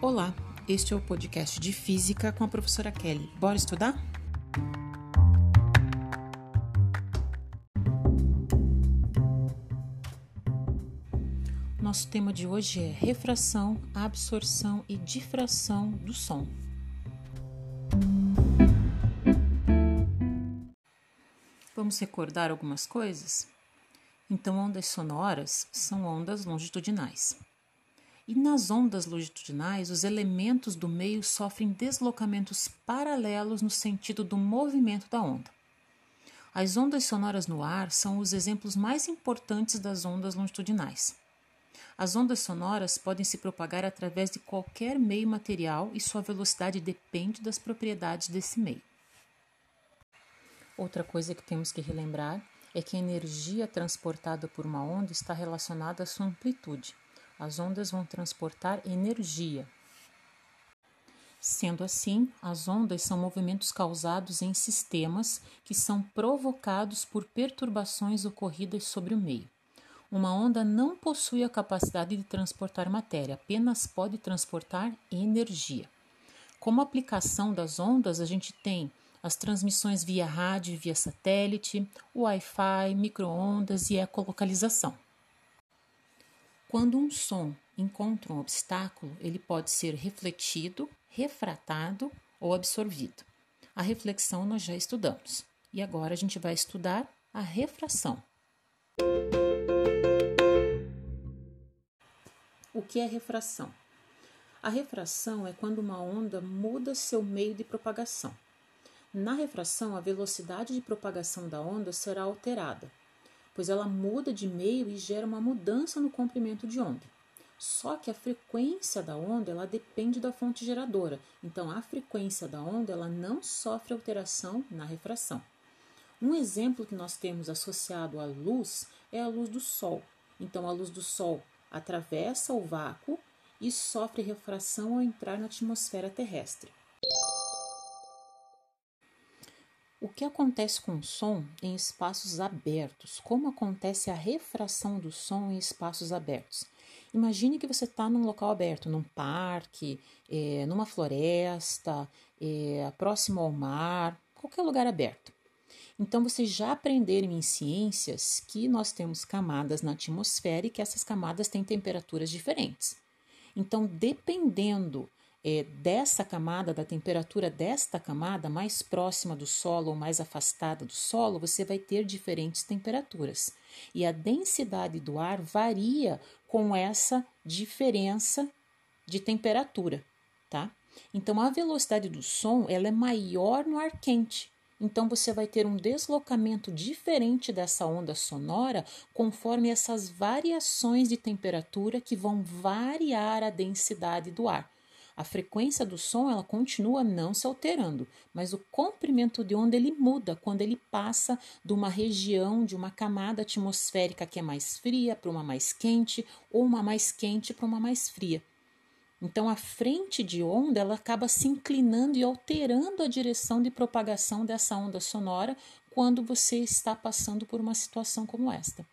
Olá, este é o podcast de Física com a professora Kelly. Bora estudar? Nosso tema de hoje é refração, absorção e difração do som. Vamos recordar algumas coisas? Então, ondas sonoras são ondas longitudinais. E nas ondas longitudinais, os elementos do meio sofrem deslocamentos paralelos no sentido do movimento da onda. As ondas sonoras no ar são os exemplos mais importantes das ondas longitudinais. As ondas sonoras podem se propagar através de qualquer meio material e sua velocidade depende das propriedades desse meio. Outra coisa que temos que relembrar é que a energia transportada por uma onda está relacionada à sua amplitude. As ondas vão transportar energia. Sendo assim, as ondas são movimentos causados em sistemas que são provocados por perturbações ocorridas sobre o meio. Uma onda não possui a capacidade de transportar matéria, apenas pode transportar energia. Como aplicação das ondas, a gente tem as transmissões via rádio via satélite, Wi-Fi, microondas e ecolocalização. Quando um som encontra um obstáculo, ele pode ser refletido, refratado ou absorvido. A reflexão nós já estudamos e agora a gente vai estudar a refração. O que é refração? A refração é quando uma onda muda seu meio de propagação. Na refração, a velocidade de propagação da onda será alterada, pois ela muda de meio e gera uma mudança no comprimento de onda. Só que a frequência da onda ela depende da fonte geradora, então a frequência da onda ela não sofre alteração na refração. Um exemplo que nós temos associado à luz é a luz do Sol. Então, a luz do Sol atravessa o vácuo e sofre refração ao entrar na atmosfera terrestre. O que acontece com o som em espaços abertos? Como acontece a refração do som em espaços abertos? Imagine que você está num local aberto, num parque, é, numa floresta, é, próximo ao mar, qualquer lugar aberto. Então, vocês já aprenderam em ciências que nós temos camadas na atmosfera e que essas camadas têm temperaturas diferentes. Então, dependendo é, dessa camada, da temperatura desta camada, mais próxima do solo ou mais afastada do solo, você vai ter diferentes temperaturas. E a densidade do ar varia com essa diferença de temperatura, tá? Então a velocidade do som ela é maior no ar quente. Então você vai ter um deslocamento diferente dessa onda sonora conforme essas variações de temperatura que vão variar a densidade do ar. A frequência do som ela continua não se alterando, mas o comprimento de onda ele muda quando ele passa de uma região, de uma camada atmosférica que é mais fria para uma mais quente ou uma mais quente para uma mais fria. Então a frente de onda ela acaba se inclinando e alterando a direção de propagação dessa onda sonora quando você está passando por uma situação como esta.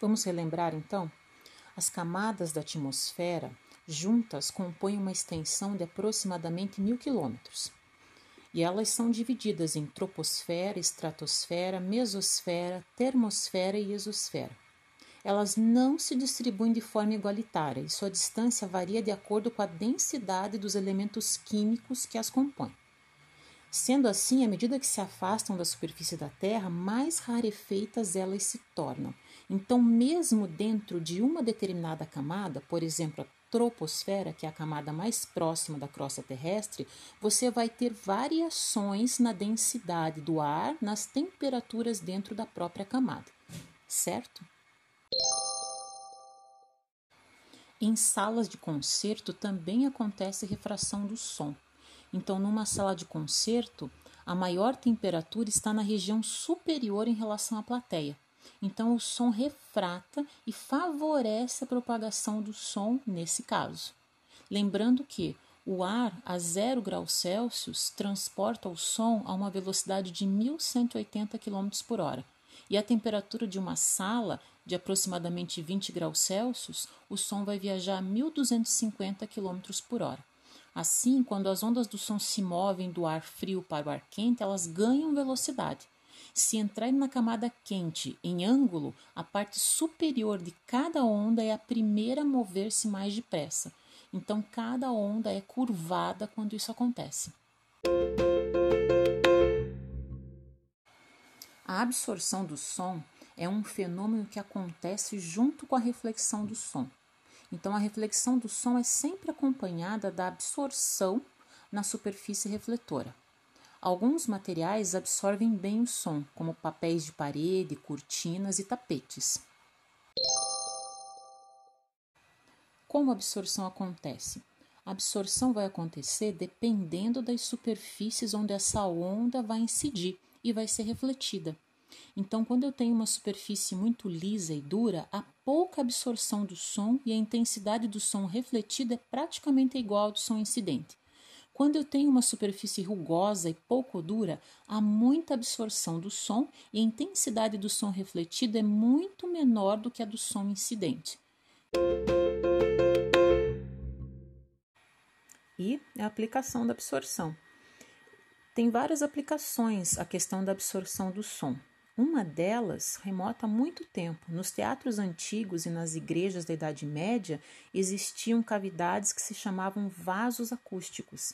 Vamos relembrar então? As camadas da atmosfera juntas compõem uma extensão de aproximadamente mil quilômetros. E elas são divididas em troposfera, estratosfera, mesosfera, termosfera e exosfera. Elas não se distribuem de forma igualitária e sua distância varia de acordo com a densidade dos elementos químicos que as compõem. Sendo assim, à medida que se afastam da superfície da Terra, mais rarefeitas elas se tornam. Então, mesmo dentro de uma determinada camada, por exemplo, a troposfera, que é a camada mais próxima da crosta terrestre, você vai ter variações na densidade do ar, nas temperaturas dentro da própria camada, certo? Em salas de concerto também acontece refração do som. Então, numa sala de concerto, a maior temperatura está na região superior em relação à plateia. Então, o som refrata e favorece a propagação do som nesse caso. Lembrando que o ar a 0 graus Celsius transporta o som a uma velocidade de 1180 km por hora. E a temperatura de uma sala de aproximadamente 20 graus Celsius, o som vai viajar a 1250 km por hora. Assim, quando as ondas do som se movem do ar frio para o ar quente, elas ganham velocidade. Se entrarem na camada quente em ângulo, a parte superior de cada onda é a primeira a mover-se mais depressa. Então, cada onda é curvada quando isso acontece. A absorção do som é um fenômeno que acontece junto com a reflexão do som. Então, a reflexão do som é sempre acompanhada da absorção na superfície refletora. Alguns materiais absorvem bem o som, como papéis de parede, cortinas e tapetes. Como a absorção acontece? A absorção vai acontecer dependendo das superfícies onde essa onda vai incidir e vai ser refletida. Então, quando eu tenho uma superfície muito lisa e dura, há pouca absorção do som e a intensidade do som refletido é praticamente igual ao do som incidente. Quando eu tenho uma superfície rugosa e pouco dura, há muita absorção do som e a intensidade do som refletido é muito menor do que a do som incidente. E a aplicação da absorção. Tem várias aplicações a questão da absorção do som. Uma delas remota há muito tempo. Nos teatros antigos e nas igrejas da Idade Média existiam cavidades que se chamavam vasos acústicos.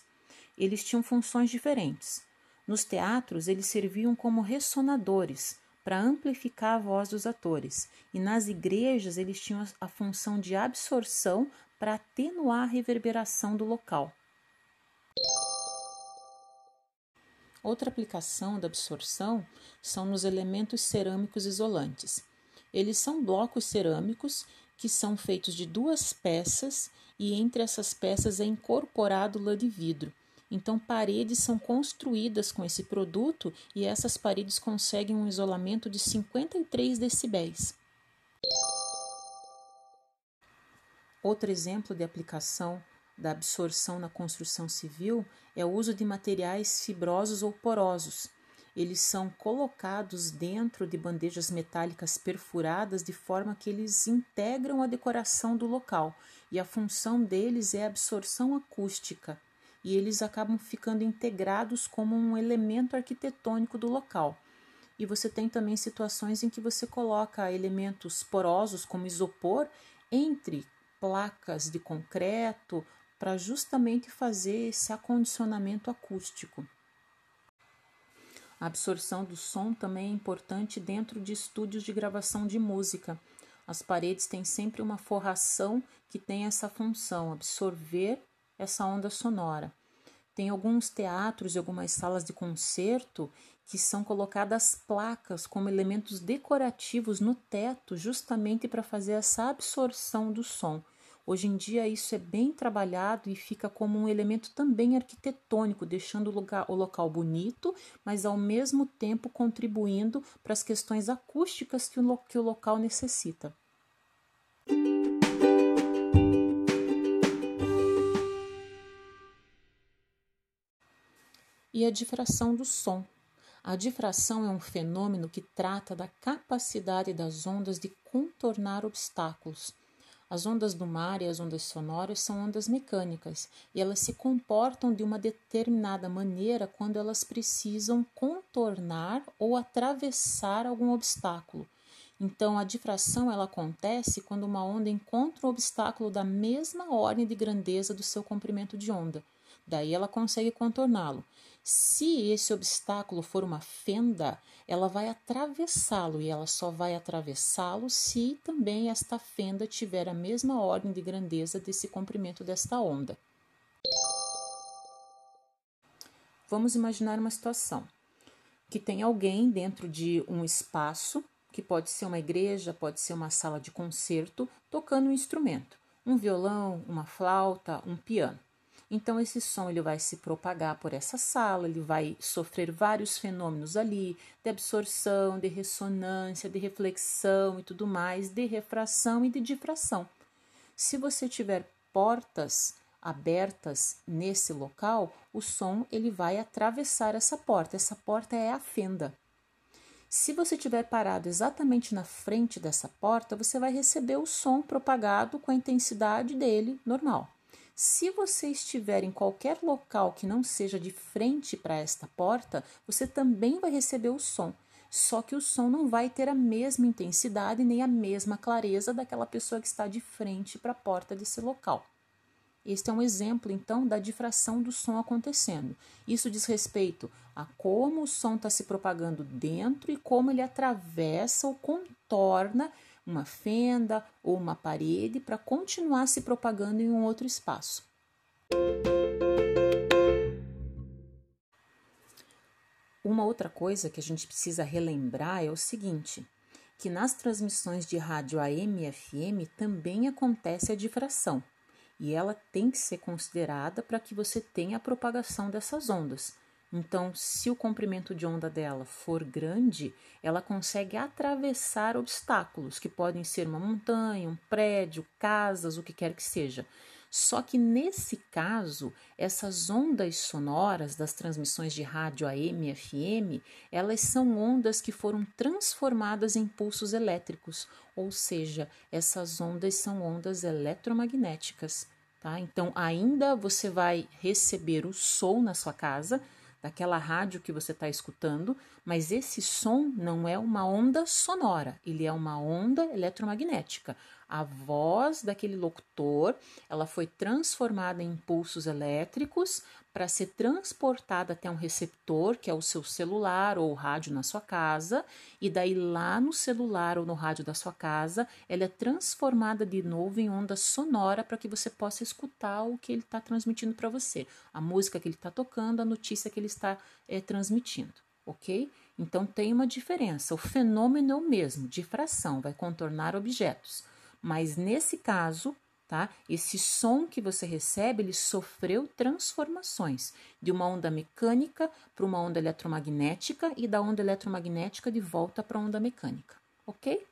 Eles tinham funções diferentes. Nos teatros, eles serviam como ressonadores para amplificar a voz dos atores, e nas igrejas, eles tinham a função de absorção para atenuar a reverberação do local. Outra aplicação da absorção são nos elementos cerâmicos isolantes. Eles são blocos cerâmicos que são feitos de duas peças e entre essas peças é incorporado lã de vidro. Então, paredes são construídas com esse produto e essas paredes conseguem um isolamento de 53 decibéis. Outro exemplo de aplicação da absorção na construção civil é o uso de materiais fibrosos ou porosos. Eles são colocados dentro de bandejas metálicas perfuradas de forma que eles integram a decoração do local e a função deles é a absorção acústica e eles acabam ficando integrados como um elemento arquitetônico do local. E você tem também situações em que você coloca elementos porosos como isopor entre placas de concreto para justamente fazer esse acondicionamento acústico. A absorção do som também é importante dentro de estúdios de gravação de música. As paredes têm sempre uma forração que tem essa função, absorver essa onda sonora. Tem alguns teatros e algumas salas de concerto que são colocadas placas como elementos decorativos no teto, justamente para fazer essa absorção do som. Hoje em dia isso é bem trabalhado e fica como um elemento também arquitetônico, deixando o, lugar, o local bonito, mas ao mesmo tempo contribuindo para as questões acústicas que o, que o local necessita. E a difração do som. A difração é um fenômeno que trata da capacidade das ondas de contornar obstáculos as ondas do mar e as ondas sonoras são ondas mecânicas e elas se comportam de uma determinada maneira quando elas precisam contornar ou atravessar algum obstáculo. Então, a difração ela acontece quando uma onda encontra um obstáculo da mesma ordem de grandeza do seu comprimento de onda. Daí ela consegue contorná-lo. Se esse obstáculo for uma fenda, ela vai atravessá-lo e ela só vai atravessá-lo se também esta fenda tiver a mesma ordem de grandeza desse comprimento desta onda. Vamos imaginar uma situação que tem alguém dentro de um espaço, que pode ser uma igreja, pode ser uma sala de concerto, tocando um instrumento, um violão, uma flauta, um piano. Então esse som ele vai se propagar por essa sala, ele vai sofrer vários fenômenos ali, de absorção, de ressonância, de reflexão e tudo mais, de refração e de difração. Se você tiver portas abertas nesse local, o som ele vai atravessar essa porta. Essa porta é a fenda. Se você estiver parado exatamente na frente dessa porta, você vai receber o som propagado com a intensidade dele normal. Se você estiver em qualquer local que não seja de frente para esta porta, você também vai receber o som. Só que o som não vai ter a mesma intensidade nem a mesma clareza daquela pessoa que está de frente para a porta desse local. Este é um exemplo, então, da difração do som acontecendo. Isso diz respeito a como o som está se propagando dentro e como ele atravessa ou contorna uma fenda ou uma parede para continuar se propagando em um outro espaço. Uma outra coisa que a gente precisa relembrar é o seguinte: que nas transmissões de rádio AM e FM também acontece a difração e ela tem que ser considerada para que você tenha a propagação dessas ondas. Então, se o comprimento de onda dela for grande, ela consegue atravessar obstáculos, que podem ser uma montanha, um prédio, casas, o que quer que seja. Só que nesse caso, essas ondas sonoras das transmissões de rádio AM e FM, elas são ondas que foram transformadas em pulsos elétricos, ou seja, essas ondas são ondas eletromagnéticas. Tá? Então, ainda você vai receber o som na sua casa, daquela rádio que você está escutando, mas esse som não é uma onda sonora, ele é uma onda eletromagnética. A voz daquele locutor, ela foi transformada em impulsos elétricos para ser transportada até um receptor, que é o seu celular ou rádio na sua casa, e daí lá no celular ou no rádio da sua casa, ela é transformada de novo em onda sonora para que você possa escutar o que ele está transmitindo para você, a música que ele está tocando, a notícia que ele está é, transmitindo, ok? Então tem uma diferença. O fenômeno é o mesmo, difração, vai contornar objetos. Mas nesse caso, tá? Esse som que você recebe, ele sofreu transformações de uma onda mecânica para uma onda eletromagnética e da onda eletromagnética de volta para a onda mecânica, ok?